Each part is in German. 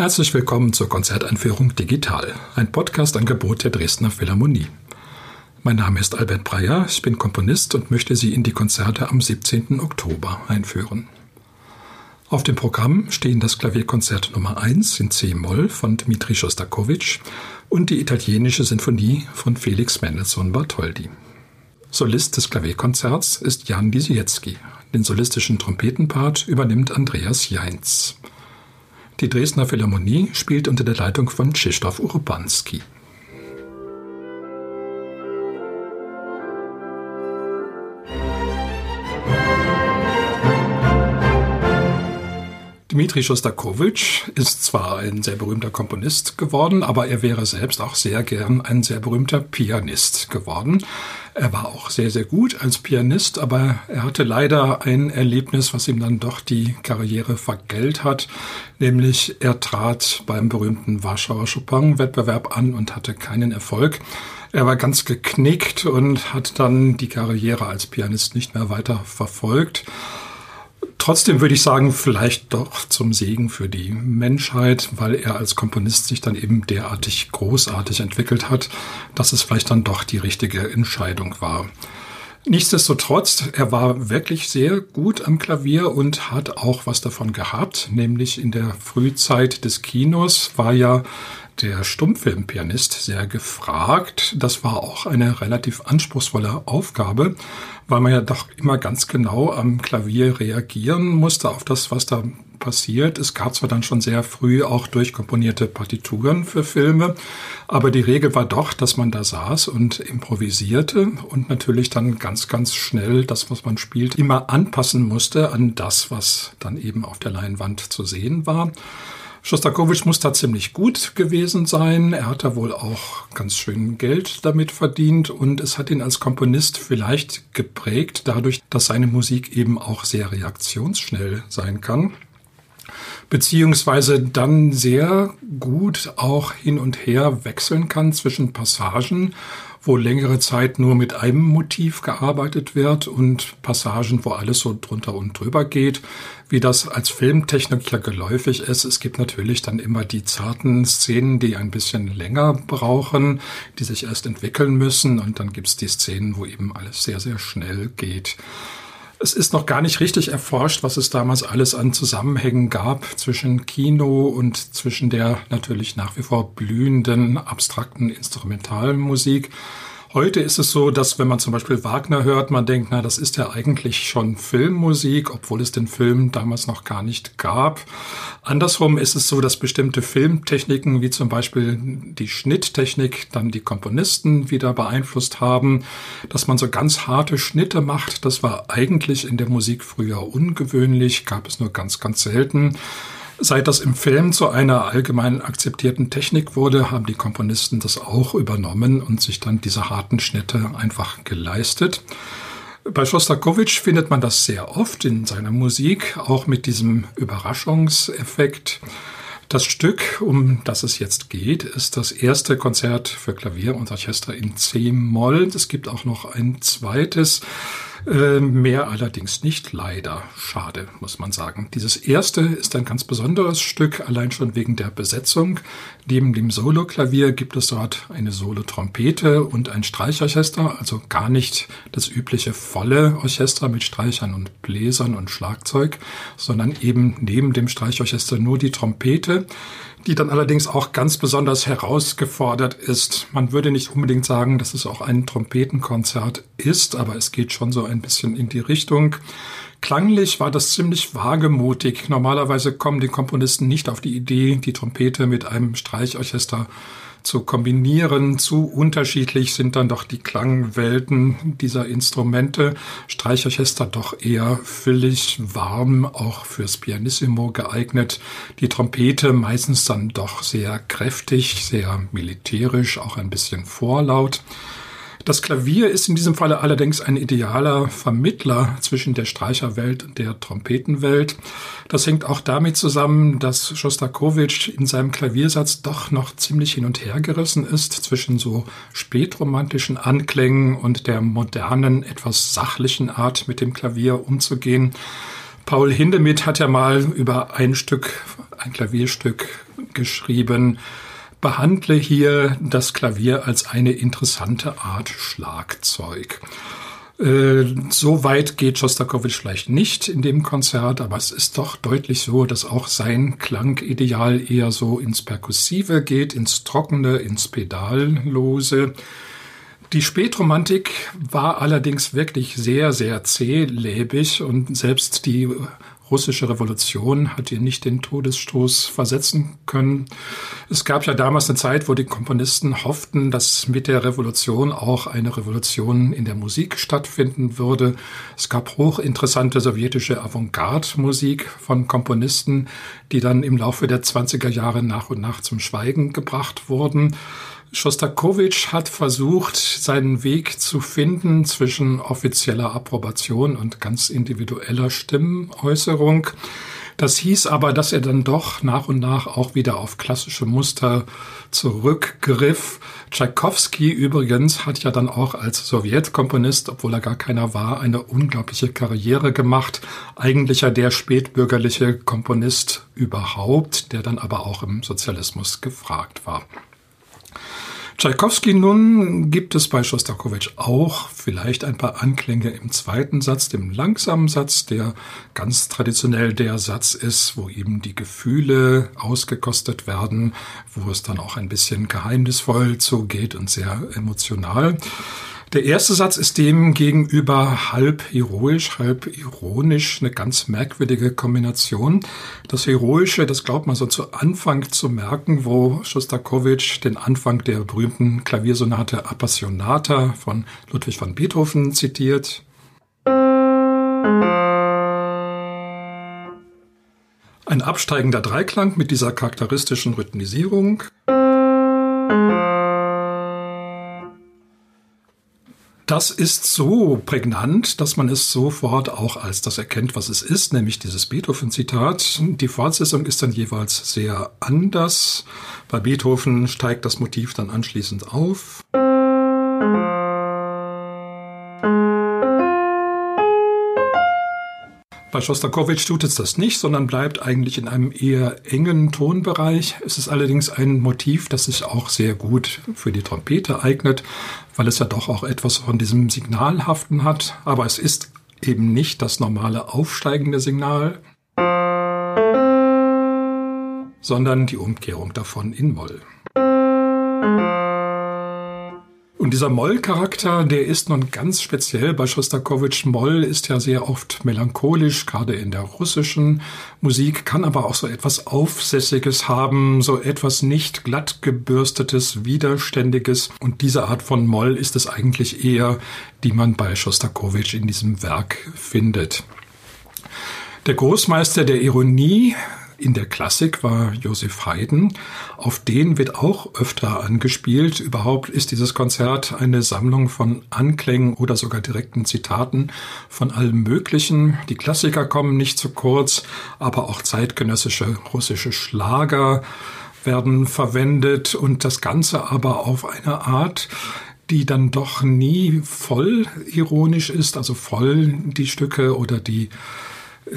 Herzlich willkommen zur Konzerteinführung Digital, ein Podcast-Angebot der Dresdner Philharmonie. Mein Name ist Albert Breyer, ich bin Komponist und möchte Sie in die Konzerte am 17. Oktober einführen. Auf dem Programm stehen das Klavierkonzert Nummer 1 in C-Moll von Dmitri Schostakowitsch und die italienische Sinfonie von Felix Mendelssohn Bartholdy. Solist des Klavierkonzerts ist Jan Lisiecki. Den solistischen Trompetenpart übernimmt Andreas Jeinz. Die Dresdner Philharmonie spielt unter der Leitung von Krzysztof Urbanski. Dmitri Schostakowitsch ist zwar ein sehr berühmter Komponist geworden, aber er wäre selbst auch sehr gern ein sehr berühmter Pianist geworden. Er war auch sehr, sehr gut als Pianist, aber er hatte leider ein Erlebnis, was ihm dann doch die Karriere vergällt hat, nämlich er trat beim berühmten Warschauer Chopin-Wettbewerb an und hatte keinen Erfolg. Er war ganz geknickt und hat dann die Karriere als Pianist nicht mehr weiter verfolgt. Trotzdem würde ich sagen, vielleicht doch zum Segen für die Menschheit, weil er als Komponist sich dann eben derartig großartig entwickelt hat, dass es vielleicht dann doch die richtige Entscheidung war. Nichtsdestotrotz, er war wirklich sehr gut am Klavier und hat auch was davon gehabt, nämlich in der Frühzeit des Kinos war ja der Stummfilmpianist sehr gefragt. Das war auch eine relativ anspruchsvolle Aufgabe, weil man ja doch immer ganz genau am Klavier reagieren musste auf das, was da passiert. Es gab zwar dann schon sehr früh auch durchkomponierte Partituren für Filme, aber die Regel war doch, dass man da saß und improvisierte und natürlich dann ganz, ganz schnell das, was man spielt, immer anpassen musste an das, was dann eben auf der Leinwand zu sehen war. Schostakowitsch muss da ziemlich gut gewesen sein. Er hat da wohl auch ganz schön Geld damit verdient und es hat ihn als Komponist vielleicht geprägt, dadurch, dass seine Musik eben auch sehr reaktionsschnell sein kann beziehungsweise dann sehr gut auch hin und her wechseln kann zwischen Passagen wo längere Zeit nur mit einem Motiv gearbeitet wird und Passagen, wo alles so drunter und drüber geht, wie das als Filmtechnik ja geläufig ist. Es gibt natürlich dann immer die zarten Szenen, die ein bisschen länger brauchen, die sich erst entwickeln müssen und dann gibt's die Szenen, wo eben alles sehr, sehr schnell geht. Es ist noch gar nicht richtig erforscht, was es damals alles an Zusammenhängen gab zwischen Kino und zwischen der natürlich nach wie vor blühenden abstrakten Instrumentalmusik. Heute ist es so, dass wenn man zum Beispiel Wagner hört, man denkt, na, das ist ja eigentlich schon Filmmusik, obwohl es den Film damals noch gar nicht gab. Andersrum ist es so, dass bestimmte Filmtechniken, wie zum Beispiel die Schnitttechnik, dann die Komponisten wieder beeinflusst haben, dass man so ganz harte Schnitte macht. Das war eigentlich in der Musik früher ungewöhnlich, gab es nur ganz, ganz selten. Seit das im Film zu einer allgemein akzeptierten Technik wurde, haben die Komponisten das auch übernommen und sich dann diese harten Schnitte einfach geleistet. Bei Schostakowitsch findet man das sehr oft in seiner Musik, auch mit diesem Überraschungseffekt. Das Stück, um das es jetzt geht, ist das erste Konzert für Klavier und Orchester in C-Moll. Es gibt auch noch ein zweites mehr allerdings nicht, leider. Schade, muss man sagen. Dieses erste ist ein ganz besonderes Stück, allein schon wegen der Besetzung. Neben dem Soloklavier gibt es dort eine Solo-Trompete und ein Streichorchester, also gar nicht das übliche volle Orchester mit Streichern und Bläsern und Schlagzeug, sondern eben neben dem Streichorchester nur die Trompete die dann allerdings auch ganz besonders herausgefordert ist. Man würde nicht unbedingt sagen, dass es auch ein Trompetenkonzert ist, aber es geht schon so ein bisschen in die Richtung. Klanglich war das ziemlich wagemutig. Normalerweise kommen die Komponisten nicht auf die Idee, die Trompete mit einem Streichorchester zu kombinieren. Zu unterschiedlich sind dann doch die Klangwelten dieser Instrumente. Streichorchester doch eher füllig, warm, auch fürs Pianissimo geeignet. Die Trompete meistens dann doch sehr kräftig, sehr militärisch, auch ein bisschen vorlaut. Das Klavier ist in diesem Falle allerdings ein idealer Vermittler zwischen der Streicherwelt und der Trompetenwelt. Das hängt auch damit zusammen, dass Schostakowitsch in seinem Klaviersatz doch noch ziemlich hin und her gerissen ist zwischen so spätromantischen Anklängen und der modernen, etwas sachlichen Art, mit dem Klavier umzugehen. Paul Hindemith hat ja mal über ein Stück, ein Klavierstück geschrieben, behandle hier das Klavier als eine interessante Art Schlagzeug. Äh, so weit geht Schostakowitsch vielleicht nicht in dem Konzert, aber es ist doch deutlich so, dass auch sein Klangideal eher so ins Perkussive geht, ins Trockene, ins Pedallose. Die Spätromantik war allerdings wirklich sehr, sehr zählebig und selbst die russische Revolution hat ihr nicht den Todesstoß versetzen können. Es gab ja damals eine Zeit, wo die Komponisten hofften, dass mit der Revolution auch eine Revolution in der Musik stattfinden würde. Es gab hochinteressante sowjetische Avantgarde-Musik von Komponisten, die dann im Laufe der 20er Jahre nach und nach zum Schweigen gebracht wurden. Schostakowitsch hat versucht, seinen Weg zu finden zwischen offizieller Approbation und ganz individueller Stimmenäußerung. Das hieß aber, dass er dann doch nach und nach auch wieder auf klassische Muster zurückgriff. Tschaikowski übrigens hat ja dann auch als Sowjetkomponist, obwohl er gar keiner war, eine unglaubliche Karriere gemacht. Eigentlich ja der spätbürgerliche Komponist überhaupt, der dann aber auch im Sozialismus gefragt war. Tschaikowski nun gibt es bei Schostakowitsch auch vielleicht ein paar Anklänge im zweiten Satz, dem langsamen Satz, der ganz traditionell der Satz ist, wo eben die Gefühle ausgekostet werden, wo es dann auch ein bisschen geheimnisvoll zugeht und sehr emotional. Der erste Satz ist dem gegenüber halb heroisch, halb ironisch, eine ganz merkwürdige Kombination. Das Heroische, das glaubt man so zu Anfang zu merken, wo Schostakowitsch den Anfang der berühmten Klaviersonate Appassionata von Ludwig van Beethoven zitiert. Ein absteigender Dreiklang mit dieser charakteristischen Rhythmisierung. Das ist so prägnant, dass man es sofort auch als das erkennt, was es ist, nämlich dieses Beethoven-Zitat. Die Fortsetzung ist dann jeweils sehr anders. Bei Beethoven steigt das Motiv dann anschließend auf. Bei Schostakowitsch tut es das nicht, sondern bleibt eigentlich in einem eher engen Tonbereich. Es ist allerdings ein Motiv, das sich auch sehr gut für die Trompete eignet, weil es ja doch auch etwas von diesem Signalhaften hat. Aber es ist eben nicht das normale aufsteigende Signal, sondern die Umkehrung davon in Moll. Und dieser Moll-Charakter, der ist nun ganz speziell bei Schostakowitsch. Moll ist ja sehr oft melancholisch, gerade in der russischen Musik, kann aber auch so etwas Aufsässiges haben, so etwas nicht glatt gebürstetes, widerständiges. Und diese Art von Moll ist es eigentlich eher, die man bei Schostakowitsch in diesem Werk findet. Der Großmeister der Ironie in der Klassik war Josef Haydn. Auf den wird auch öfter angespielt. Überhaupt ist dieses Konzert eine Sammlung von Anklängen oder sogar direkten Zitaten von allem Möglichen. Die Klassiker kommen nicht zu kurz, aber auch zeitgenössische russische Schlager werden verwendet und das Ganze aber auf eine Art, die dann doch nie voll ironisch ist, also voll die Stücke oder die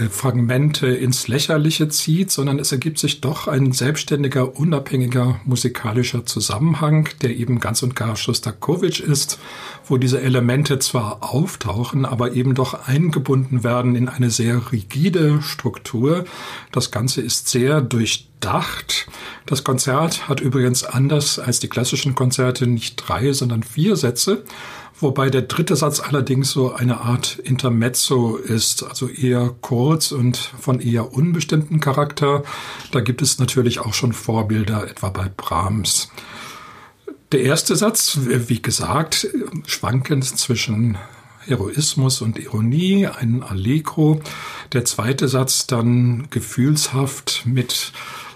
Fragmente ins Lächerliche zieht, sondern es ergibt sich doch ein selbstständiger, unabhängiger musikalischer Zusammenhang, der eben ganz und gar Schostakowitsch ist, wo diese Elemente zwar auftauchen, aber eben doch eingebunden werden in eine sehr rigide Struktur. Das Ganze ist sehr durchdacht. Das Konzert hat übrigens anders als die klassischen Konzerte nicht drei, sondern vier Sätze wobei der dritte Satz allerdings so eine Art Intermezzo ist, also eher kurz und von eher unbestimmten Charakter. Da gibt es natürlich auch schon Vorbilder, etwa bei Brahms. Der erste Satz, wie gesagt, schwankend zwischen Heroismus und Ironie, ein Allegro. Der zweite Satz dann gefühlshaft mit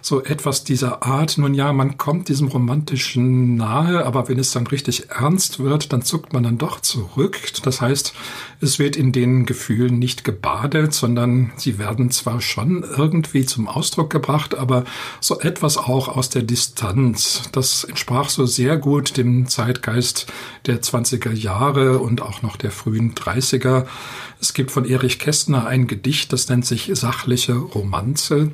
so etwas dieser Art. Nun ja, man kommt diesem Romantischen nahe, aber wenn es dann richtig ernst wird, dann zuckt man dann doch zurück. Das heißt, es wird in den Gefühlen nicht gebadet, sondern sie werden zwar schon irgendwie zum Ausdruck gebracht, aber so etwas auch aus der Distanz. Das entsprach so sehr gut dem Zeitgeist der 20er Jahre und auch noch der frühen 30er. Es gibt von Erich Kästner ein Gedicht, das nennt sich Sachliche Romanze.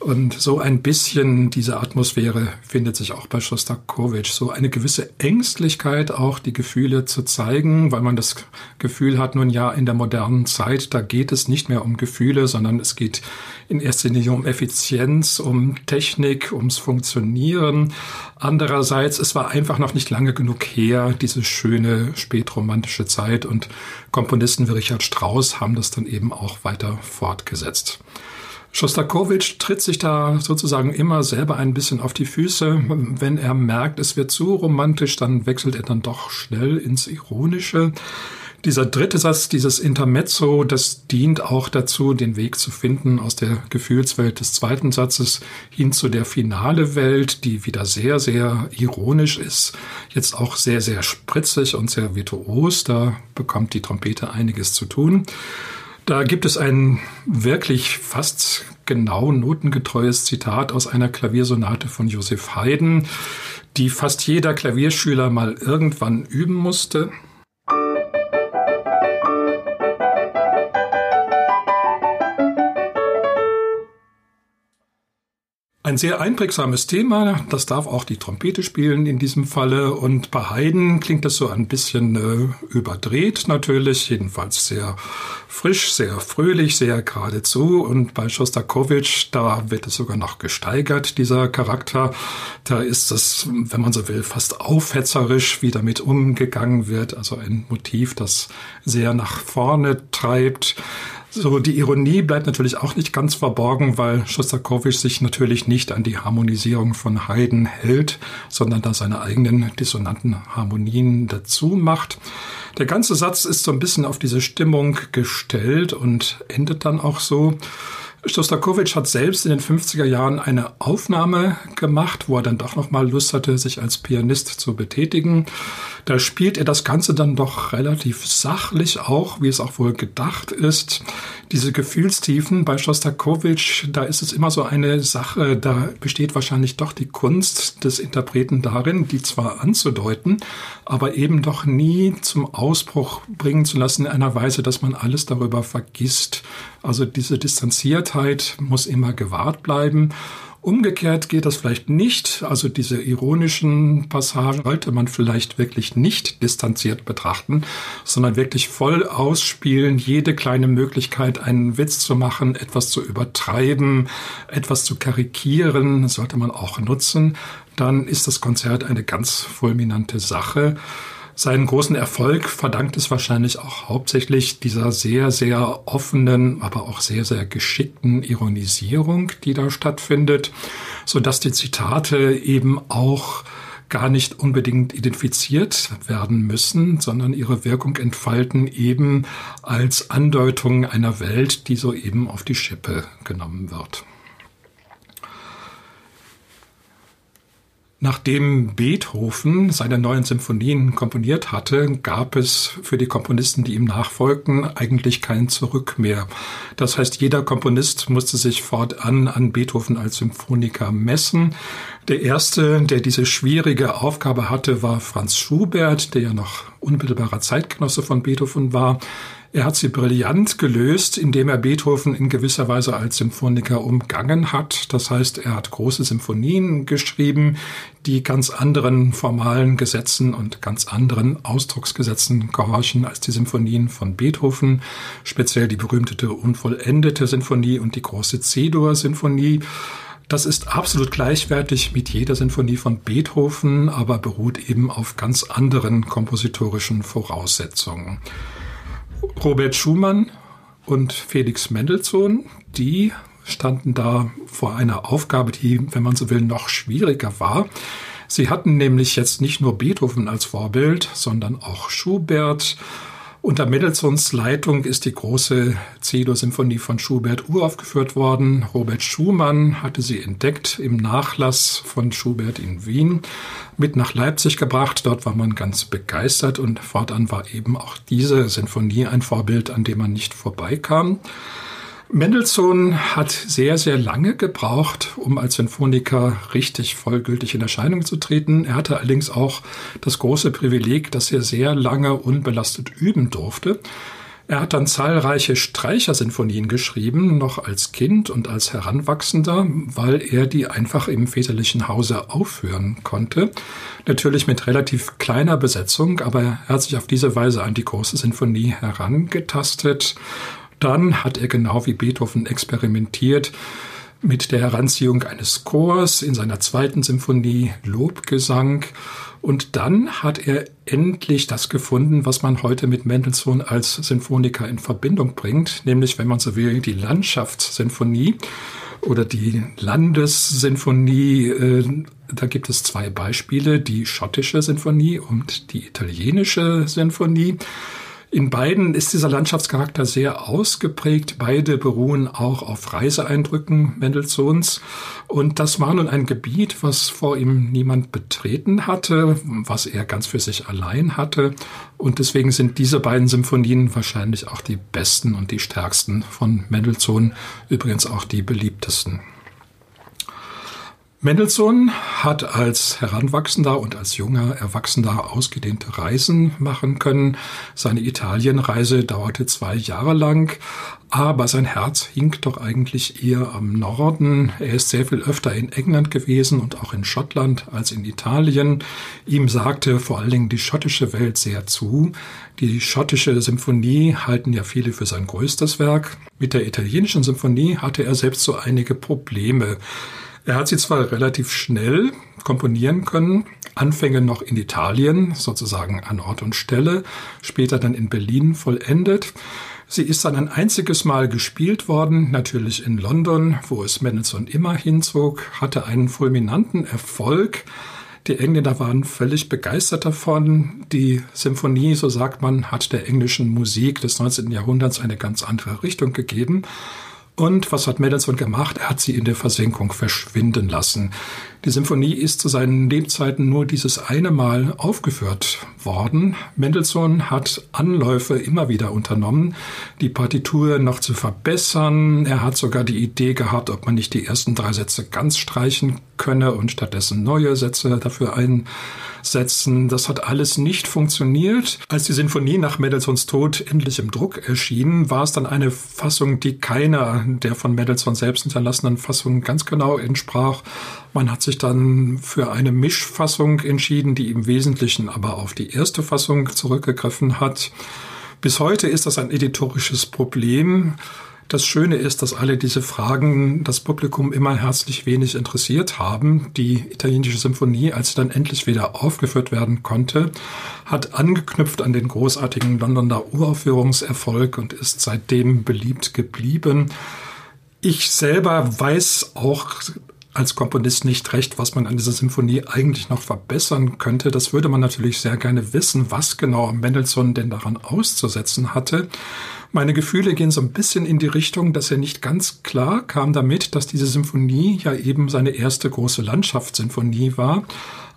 Und so ein bisschen diese Atmosphäre findet sich auch bei Schostakowitsch. So eine gewisse Ängstlichkeit, auch die Gefühle zu zeigen, weil man das Gefühl hat, nun ja, in der modernen Zeit, da geht es nicht mehr um Gefühle, sondern es geht in erster Linie um Effizienz, um Technik, ums Funktionieren. Andererseits, es war einfach noch nicht lange genug her, diese schöne spätromantische Zeit und Komponisten wie Richard Strauss haben das dann eben auch weiter fortgesetzt. Schostakowitsch tritt sich da sozusagen immer selber ein bisschen auf die Füße. Wenn er merkt, es wird zu romantisch, dann wechselt er dann doch schnell ins Ironische. Dieser dritte Satz, dieses Intermezzo, das dient auch dazu, den Weg zu finden aus der Gefühlswelt des zweiten Satzes hin zu der finale Welt, die wieder sehr, sehr ironisch ist, jetzt auch sehr, sehr spritzig und sehr virtuos. Da bekommt die Trompete einiges zu tun. Da gibt es ein wirklich fast genau notengetreues Zitat aus einer Klaviersonate von Joseph Haydn, die fast jeder Klavierschüler mal irgendwann üben musste. Ein sehr einprägsames Thema, das darf auch die Trompete spielen in diesem Falle. Und bei Haydn klingt das so ein bisschen äh, überdreht natürlich, jedenfalls sehr frisch, sehr fröhlich, sehr geradezu. Und bei Schostakowitsch, da wird es sogar noch gesteigert, dieser Charakter. Da ist es, wenn man so will, fast aufhetzerisch, wie damit umgegangen wird. Also ein Motiv, das sehr nach vorne treibt. So, die Ironie bleibt natürlich auch nicht ganz verborgen, weil Schostakowitsch sich natürlich nicht an die Harmonisierung von Haydn hält, sondern da seine eigenen dissonanten Harmonien dazu macht. Der ganze Satz ist so ein bisschen auf diese Stimmung gestellt und endet dann auch so. Shostakovich hat selbst in den 50er Jahren eine Aufnahme gemacht, wo er dann doch noch mal Lust hatte, sich als Pianist zu betätigen. Da spielt er das Ganze dann doch relativ sachlich auch, wie es auch wohl gedacht ist. Diese Gefühlstiefen bei Shostakovich, da ist es immer so eine Sache, da besteht wahrscheinlich doch die Kunst des Interpreten darin, die zwar anzudeuten, aber eben doch nie zum Ausbruch bringen zu lassen in einer Weise, dass man alles darüber vergisst. Also diese Distanziertheit muss immer gewahrt bleiben. Umgekehrt geht das vielleicht nicht. Also diese ironischen Passagen sollte man vielleicht wirklich nicht distanziert betrachten, sondern wirklich voll ausspielen, jede kleine Möglichkeit, einen Witz zu machen, etwas zu übertreiben, etwas zu karikieren, sollte man auch nutzen. Dann ist das Konzert eine ganz fulminante Sache. Seinen großen Erfolg verdankt es wahrscheinlich auch hauptsächlich dieser sehr, sehr offenen, aber auch sehr, sehr geschickten Ironisierung, die da stattfindet, so dass die Zitate eben auch gar nicht unbedingt identifiziert werden müssen, sondern ihre Wirkung entfalten eben als Andeutung einer Welt, die soeben auf die Schippe genommen wird. Nachdem Beethoven seine neuen Symphonien komponiert hatte, gab es für die Komponisten, die ihm nachfolgten, eigentlich kein Zurück mehr. Das heißt, jeder Komponist musste sich fortan an Beethoven als Symphoniker messen. Der erste, der diese schwierige Aufgabe hatte, war Franz Schubert, der ja noch unmittelbarer Zeitgenosse von Beethoven war. Er hat sie brillant gelöst, indem er Beethoven in gewisser Weise als Symphoniker umgangen hat. Das heißt, er hat große Symphonien geschrieben, die ganz anderen formalen Gesetzen und ganz anderen Ausdrucksgesetzen gehorchen als die Symphonien von Beethoven, speziell die berühmtete Unvollendete Sinfonie und die große C-Dur-Sinfonie. Das ist absolut gleichwertig mit jeder Sinfonie von Beethoven, aber beruht eben auf ganz anderen kompositorischen Voraussetzungen. Robert Schumann und Felix Mendelssohn, die standen da vor einer Aufgabe, die, wenn man so will, noch schwieriger war. Sie hatten nämlich jetzt nicht nur Beethoven als Vorbild, sondern auch Schubert unter Mendelssohns Leitung ist die große C-Dur-Symphonie von Schubert uraufgeführt worden. Robert Schumann hatte sie entdeckt im Nachlass von Schubert in Wien, mit nach Leipzig gebracht. Dort war man ganz begeistert und fortan war eben auch diese Sinfonie ein Vorbild, an dem man nicht vorbeikam. Mendelssohn hat sehr, sehr lange gebraucht, um als Sinfoniker richtig vollgültig in Erscheinung zu treten. Er hatte allerdings auch das große Privileg, dass er sehr lange unbelastet üben durfte. Er hat dann zahlreiche Streichersinfonien geschrieben, noch als Kind und als Heranwachsender, weil er die einfach im väterlichen Hause aufführen konnte. Natürlich mit relativ kleiner Besetzung, aber er hat sich auf diese Weise an die große Sinfonie herangetastet. Dann hat er genau wie Beethoven experimentiert mit der Heranziehung eines Chors in seiner zweiten Symphonie Lobgesang und dann hat er endlich das gefunden, was man heute mit Mendelssohn als Sinfoniker in Verbindung bringt, nämlich, wenn man so will, die Landschaftssinfonie oder die Landessinfonie. Äh, da gibt es zwei Beispiele, die schottische Sinfonie und die italienische Sinfonie. In beiden ist dieser Landschaftscharakter sehr ausgeprägt. Beide beruhen auch auf Reiseeindrücken Mendelssohns. Und das war nun ein Gebiet, was vor ihm niemand betreten hatte, was er ganz für sich allein hatte. Und deswegen sind diese beiden Symphonien wahrscheinlich auch die besten und die stärksten von Mendelssohn, übrigens auch die beliebtesten. Mendelssohn hat als Heranwachsender und als junger Erwachsender ausgedehnte Reisen machen können. Seine Italienreise dauerte zwei Jahre lang, aber sein Herz hing doch eigentlich eher am Norden. Er ist sehr viel öfter in England gewesen und auch in Schottland als in Italien. Ihm sagte vor allen Dingen die schottische Welt sehr zu. Die schottische Symphonie halten ja viele für sein größtes Werk. Mit der italienischen Symphonie hatte er selbst so einige Probleme. Er hat sie zwar relativ schnell komponieren können, Anfänge noch in Italien, sozusagen an Ort und Stelle, später dann in Berlin vollendet. Sie ist dann ein einziges Mal gespielt worden, natürlich in London, wo es Mendelssohn immer hinzog, hatte einen fulminanten Erfolg. Die Engländer waren völlig begeistert davon. Die Symphonie, so sagt man, hat der englischen Musik des 19. Jahrhunderts eine ganz andere Richtung gegeben. Und was hat Mendelssohn gemacht? Er hat sie in der Versenkung verschwinden lassen. Die Symphonie ist zu seinen Lebzeiten nur dieses eine Mal aufgeführt worden. Mendelssohn hat Anläufe immer wieder unternommen, die Partitur noch zu verbessern. Er hat sogar die Idee gehabt, ob man nicht die ersten drei Sätze ganz streichen könne und stattdessen neue Sätze dafür einsetzen. Das hat alles nicht funktioniert. Als die Sinfonie nach Mendelssohns Tod endlich im Druck erschien, war es dann eine Fassung, die keiner der von Mendelssohn selbst hinterlassenen Fassungen ganz genau entsprach. Man hat sich dann für eine Mischfassung entschieden, die im Wesentlichen aber auf die erste Fassung zurückgegriffen hat. Bis heute ist das ein editorisches Problem. Das Schöne ist, dass alle diese Fragen das Publikum immer herzlich wenig interessiert haben. Die italienische Symphonie, als sie dann endlich wieder aufgeführt werden konnte, hat angeknüpft an den großartigen Londoner Uraufführungserfolg und ist seitdem beliebt geblieben. Ich selber weiß auch als Komponist nicht recht, was man an dieser Symphonie eigentlich noch verbessern könnte. Das würde man natürlich sehr gerne wissen, was genau Mendelssohn denn daran auszusetzen hatte. Meine Gefühle gehen so ein bisschen in die Richtung, dass er nicht ganz klar kam damit, dass diese Symphonie ja eben seine erste große Landschaftssymphonie war,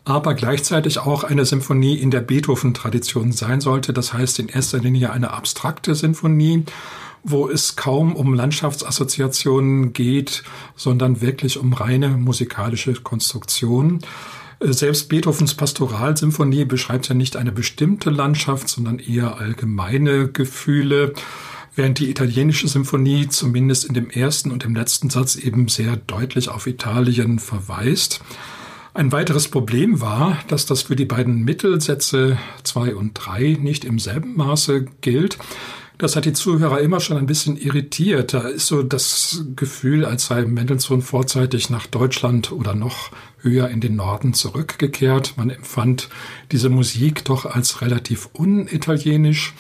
aber gleichzeitig auch eine Symphonie in der Beethoven-Tradition sein sollte. Das heißt in erster Linie eine abstrakte Symphonie wo es kaum um Landschaftsassoziationen geht, sondern wirklich um reine musikalische Konstruktion. Selbst Beethovens Pastoralsymphonie beschreibt ja nicht eine bestimmte Landschaft, sondern eher allgemeine Gefühle, während die italienische Symphonie zumindest in dem ersten und im letzten Satz eben sehr deutlich auf Italien verweist. Ein weiteres Problem war, dass das für die beiden Mittelsätze zwei und drei nicht im selben Maße gilt. Das hat die Zuhörer immer schon ein bisschen irritiert. Da ist so das Gefühl, als sei Mendelssohn vorzeitig nach Deutschland oder noch höher in den Norden zurückgekehrt. Man empfand diese Musik doch als relativ unitalienisch,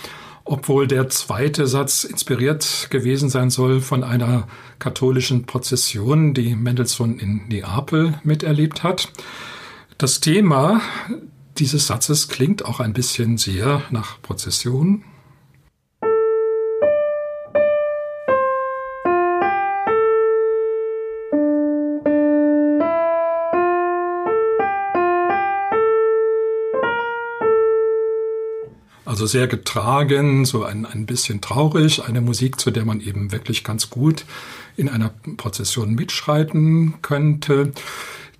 obwohl der zweite Satz inspiriert gewesen sein soll von einer katholischen Prozession, die Mendelssohn in Neapel miterlebt hat. Das Thema dieses Satzes klingt auch ein bisschen sehr nach Prozession, Also sehr getragen, so ein, ein bisschen traurig, eine Musik, zu der man eben wirklich ganz gut in einer Prozession mitschreiten könnte.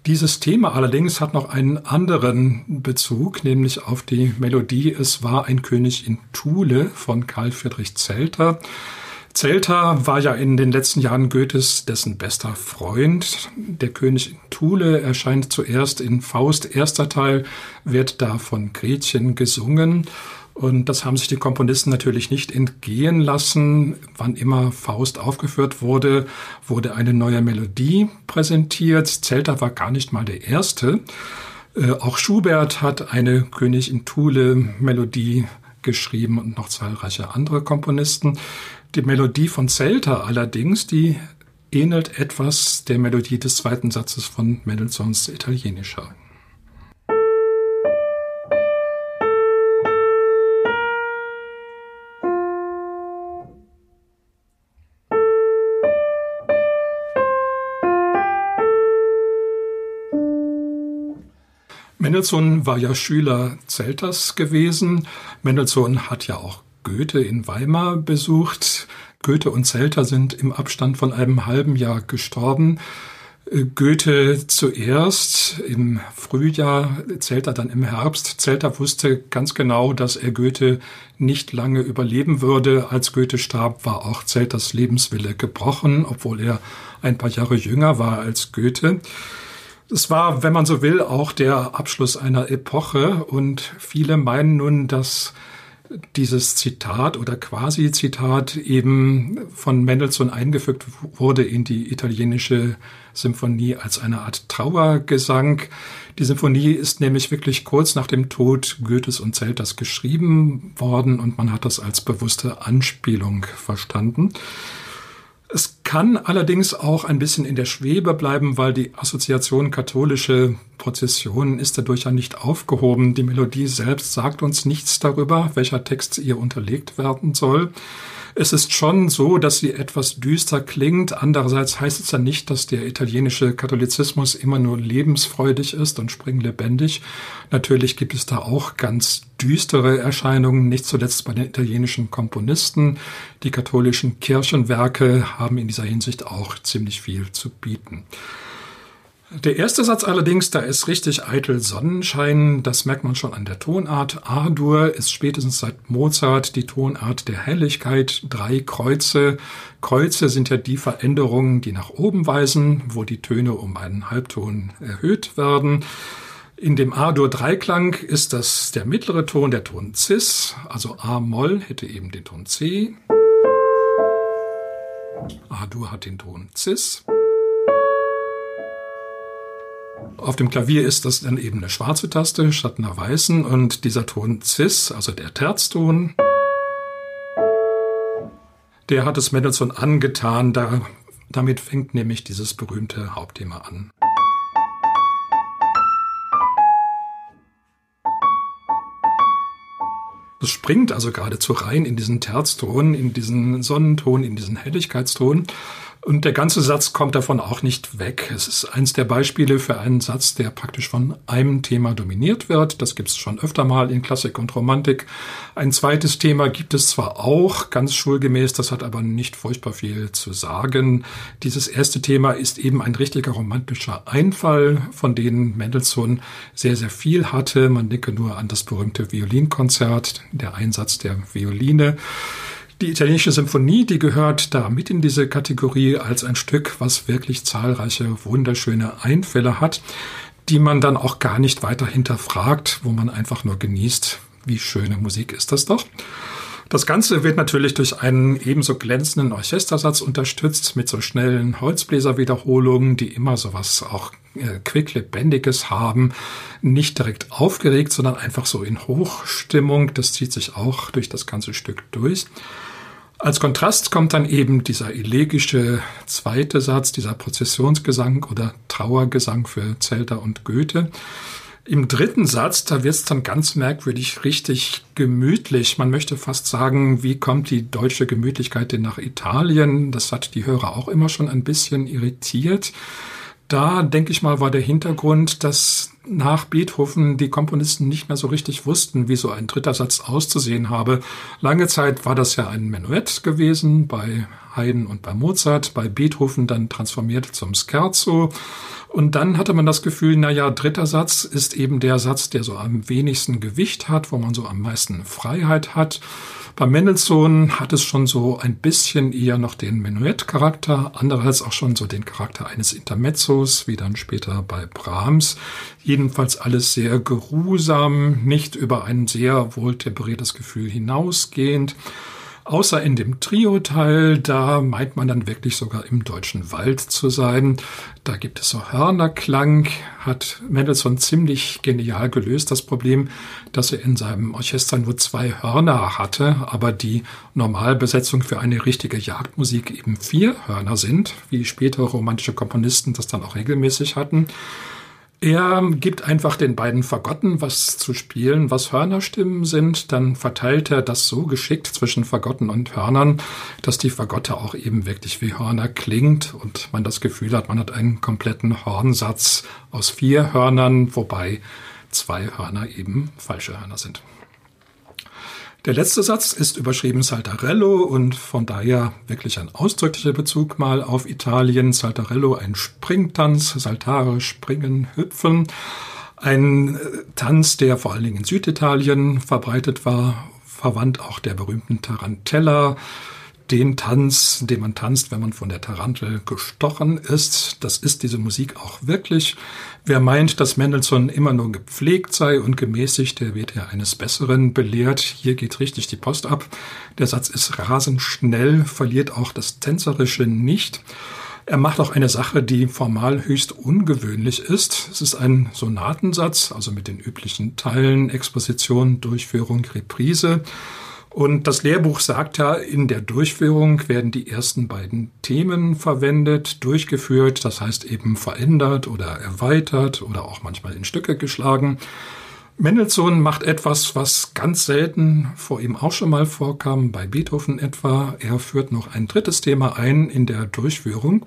Dieses Thema allerdings hat noch einen anderen Bezug, nämlich auf die Melodie Es war ein König in Thule von Karl Friedrich Zelter. Zelter war ja in den letzten Jahren Goethes dessen bester Freund. Der König in Thule erscheint zuerst in Faust. Erster Teil wird da von Gretchen gesungen. Und das haben sich die Komponisten natürlich nicht entgehen lassen. Wann immer Faust aufgeführt wurde, wurde eine neue Melodie präsentiert. Zelter war gar nicht mal der Erste. Äh, auch Schubert hat eine König in Thule Melodie geschrieben und noch zahlreiche andere Komponisten. Die Melodie von Zelter allerdings, die ähnelt etwas der Melodie des zweiten Satzes von Mendelssohns Italienischer. Mendelssohn war ja Schüler Zelters gewesen. Mendelssohn hat ja auch Goethe in Weimar besucht. Goethe und Zelter sind im Abstand von einem halben Jahr gestorben. Goethe zuerst im Frühjahr, Zelter dann im Herbst. Zelter wusste ganz genau, dass er Goethe nicht lange überleben würde. Als Goethe starb, war auch Zelters Lebenswille gebrochen, obwohl er ein paar Jahre jünger war als Goethe. Es war, wenn man so will, auch der Abschluss einer Epoche und viele meinen nun, dass dieses Zitat oder Quasi-Zitat eben von Mendelssohn eingefügt wurde in die italienische Symphonie als eine Art Trauergesang. Die Symphonie ist nämlich wirklich kurz nach dem Tod Goethes und Zelters geschrieben worden und man hat das als bewusste Anspielung verstanden. Es kann allerdings auch ein bisschen in der Schwebe bleiben, weil die Assoziation katholische Prozessionen ist dadurch ja nicht aufgehoben. Die Melodie selbst sagt uns nichts darüber, welcher Text ihr unterlegt werden soll. Es ist schon so, dass sie etwas düster klingt. Andererseits heißt es ja nicht, dass der italienische Katholizismus immer nur lebensfreudig ist und springlebendig. Natürlich gibt es da auch ganz düstere Erscheinungen, nicht zuletzt bei den italienischen Komponisten. Die katholischen Kirchenwerke haben in dieser Hinsicht auch ziemlich viel zu bieten. Der erste Satz allerdings, da ist richtig eitel Sonnenschein. Das merkt man schon an der Tonart. A-Dur ist spätestens seit Mozart die Tonart der Helligkeit. Drei Kreuze. Kreuze sind ja die Veränderungen, die nach oben weisen, wo die Töne um einen Halbton erhöht werden. In dem A-Dur-Dreiklang ist das der mittlere Ton, der Ton Cis, also A-Moll hätte eben den Ton C. A-Dur hat den Ton Cis. Auf dem Klavier ist das dann eben eine schwarze Taste statt einer weißen und dieser Ton Cis, also der Terzton, der hat es Mendelssohn angetan, da, damit fängt nämlich dieses berühmte Hauptthema an. Es springt also geradezu rein in diesen Terzton, in diesen Sonnenton, in diesen Helligkeitston. Und der ganze Satz kommt davon auch nicht weg. Es ist eins der Beispiele für einen Satz, der praktisch von einem Thema dominiert wird. Das gibt es schon öfter mal in Klassik und Romantik. Ein zweites Thema gibt es zwar auch, ganz schulgemäß, das hat aber nicht furchtbar viel zu sagen. Dieses erste Thema ist eben ein richtiger romantischer Einfall, von denen Mendelssohn sehr, sehr viel hatte. Man denke nur an das berühmte Violinkonzert, der Einsatz der Violine. Die italienische Symphonie, die gehört da mit in diese Kategorie als ein Stück, was wirklich zahlreiche wunderschöne Einfälle hat, die man dann auch gar nicht weiter hinterfragt, wo man einfach nur genießt, wie schöne Musik ist das doch. Das Ganze wird natürlich durch einen ebenso glänzenden Orchestersatz unterstützt mit so schnellen Holzbläserwiederholungen, die immer sowas auch äh, quicklebendiges haben. Nicht direkt aufgeregt, sondern einfach so in Hochstimmung. Das zieht sich auch durch das ganze Stück durch. Als Kontrast kommt dann eben dieser elegische zweite Satz, dieser Prozessionsgesang oder Trauergesang für Zelter und Goethe. Im dritten Satz, da wird es dann ganz merkwürdig richtig gemütlich. Man möchte fast sagen, wie kommt die deutsche Gemütlichkeit denn nach Italien? Das hat die Hörer auch immer schon ein bisschen irritiert. Da, denke ich mal, war der Hintergrund, dass nach Beethoven die Komponisten nicht mehr so richtig wussten, wie so ein dritter Satz auszusehen habe. Lange Zeit war das ja ein Menuett gewesen bei Haydn und bei Mozart, bei Beethoven dann transformiert zum Scherzo. Und dann hatte man das Gefühl, na ja, dritter Satz ist eben der Satz, der so am wenigsten Gewicht hat, wo man so am meisten Freiheit hat. Bei Mendelssohn hat es schon so ein bisschen eher noch den Menuett-Charakter, andererseits auch schon so den Charakter eines Intermezzos, wie dann später bei Brahms. Jedenfalls alles sehr geruhsam, nicht über ein sehr wohltemperiertes Gefühl hinausgehend. Außer in dem Trio-Teil, da meint man dann wirklich sogar im deutschen Wald zu sein. Da gibt es so Hörnerklang, hat Mendelssohn ziemlich genial gelöst, das Problem, dass er in seinem Orchester nur zwei Hörner hatte, aber die Normalbesetzung für eine richtige Jagdmusik eben vier Hörner sind, wie spätere romantische Komponisten das dann auch regelmäßig hatten. Er gibt einfach den beiden Fagotten was zu spielen, was Hörnerstimmen sind. Dann verteilt er das so geschickt zwischen Fagotten und Hörnern, dass die Fagotte auch eben wirklich wie Hörner klingt und man das Gefühl hat, man hat einen kompletten Hornsatz aus vier Hörnern, wobei zwei Hörner eben falsche Hörner sind. Der letzte Satz ist überschrieben Saltarello und von daher wirklich ein ausdrücklicher Bezug mal auf Italien. Saltarello, ein Springtanz, Saltare, Springen, Hüpfen. Ein äh, Tanz, der vor allen Dingen in Süditalien verbreitet war, verwandt auch der berühmten Tarantella den Tanz, den man tanzt, wenn man von der Tarantel gestochen ist. Das ist diese Musik auch wirklich. Wer meint, dass Mendelssohn immer nur gepflegt sei und gemäßigt, der wird ja eines Besseren belehrt. Hier geht richtig die Post ab. Der Satz ist rasend schnell, verliert auch das Tänzerische nicht. Er macht auch eine Sache, die formal höchst ungewöhnlich ist. Es ist ein Sonatensatz, also mit den üblichen Teilen, Exposition, Durchführung, Reprise. Und das Lehrbuch sagt ja, in der Durchführung werden die ersten beiden Themen verwendet, durchgeführt, das heißt eben verändert oder erweitert oder auch manchmal in Stücke geschlagen. Mendelssohn macht etwas, was ganz selten vor ihm auch schon mal vorkam, bei Beethoven etwa. Er führt noch ein drittes Thema ein in der Durchführung.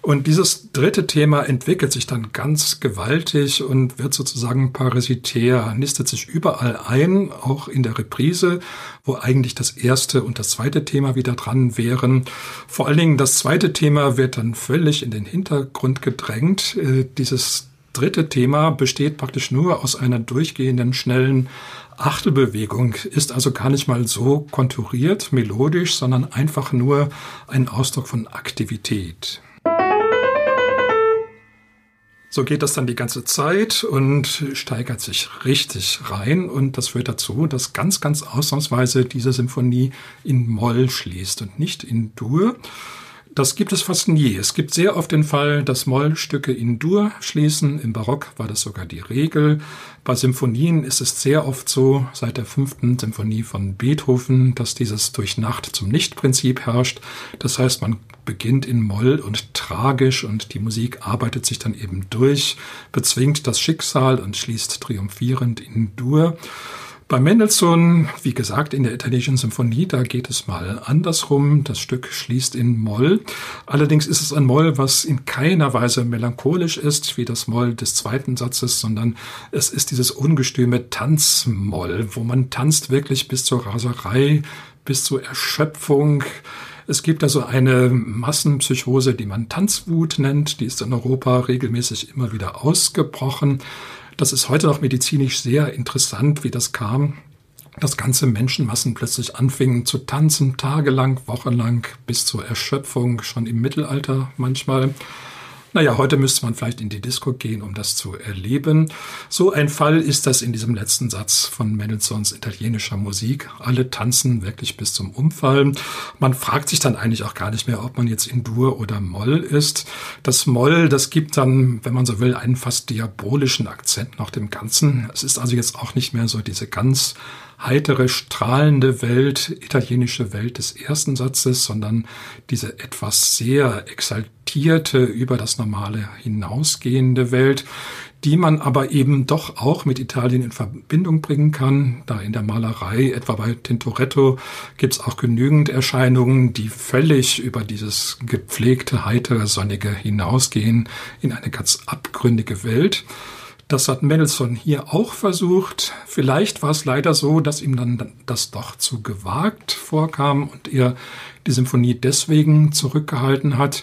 Und dieses dritte Thema entwickelt sich dann ganz gewaltig und wird sozusagen parasitär, nistet sich überall ein, auch in der Reprise, wo eigentlich das erste und das zweite Thema wieder dran wären. Vor allen Dingen das zweite Thema wird dann völlig in den Hintergrund gedrängt. Äh, dieses dritte Thema besteht praktisch nur aus einer durchgehenden, schnellen Achtelbewegung, ist also gar nicht mal so konturiert, melodisch, sondern einfach nur ein Ausdruck von Aktivität. So geht das dann die ganze Zeit und steigert sich richtig rein und das führt dazu, dass ganz, ganz ausnahmsweise diese Symphonie in Moll schließt und nicht in Dur. Das gibt es fast nie. Es gibt sehr oft den Fall, dass Mollstücke in Dur schließen. Im Barock war das sogar die Regel. Bei Symphonien ist es sehr oft so, seit der fünften Symphonie von Beethoven, dass dieses durch Nacht zum Nicht-Prinzip herrscht. Das heißt, man beginnt in Moll und tragisch und die Musik arbeitet sich dann eben durch, bezwingt das Schicksal und schließt triumphierend in Dur. Bei Mendelssohn, wie gesagt, in der italienischen Symphonie, da geht es mal andersrum. Das Stück schließt in Moll. Allerdings ist es ein Moll, was in keiner Weise melancholisch ist, wie das Moll des zweiten Satzes, sondern es ist dieses ungestüme Tanzmoll, wo man tanzt wirklich bis zur Raserei, bis zur Erschöpfung. Es gibt also eine Massenpsychose, die man Tanzwut nennt. Die ist in Europa regelmäßig immer wieder ausgebrochen. Das ist heute noch medizinisch sehr interessant, wie das kam, dass ganze Menschenmassen plötzlich anfingen zu tanzen, tagelang, wochenlang, bis zur Erschöpfung, schon im Mittelalter manchmal. Naja, heute müsste man vielleicht in die Disco gehen, um das zu erleben. So ein Fall ist das in diesem letzten Satz von Mendelssohns italienischer Musik. Alle tanzen wirklich bis zum Umfallen. Man fragt sich dann eigentlich auch gar nicht mehr, ob man jetzt in Dur oder Moll ist. Das Moll, das gibt dann, wenn man so will, einen fast diabolischen Akzent noch dem Ganzen. Es ist also jetzt auch nicht mehr so diese ganz heitere, strahlende Welt, italienische Welt des ersten Satzes, sondern diese etwas sehr exaltierte, über das Normale hinausgehende Welt, die man aber eben doch auch mit Italien in Verbindung bringen kann. Da in der Malerei, etwa bei Tintoretto, gibt es auch genügend Erscheinungen, die völlig über dieses gepflegte, heitere, sonnige hinausgehen in eine ganz abgründige Welt. Das hat Mendelssohn hier auch versucht. Vielleicht war es leider so, dass ihm dann das doch zu gewagt vorkam und er die Symphonie deswegen zurückgehalten hat.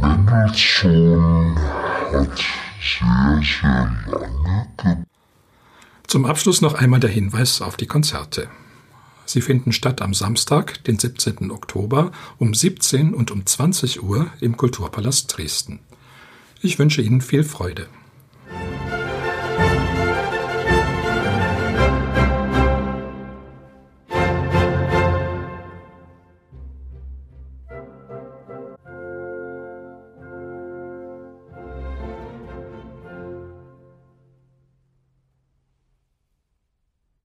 Mendelssohn hat sehr, sehr lange Zum Abschluss noch einmal der Hinweis auf die Konzerte. Sie finden statt am Samstag, den 17. Oktober um 17 und um 20 Uhr im Kulturpalast Dresden. Ich wünsche Ihnen viel Freude.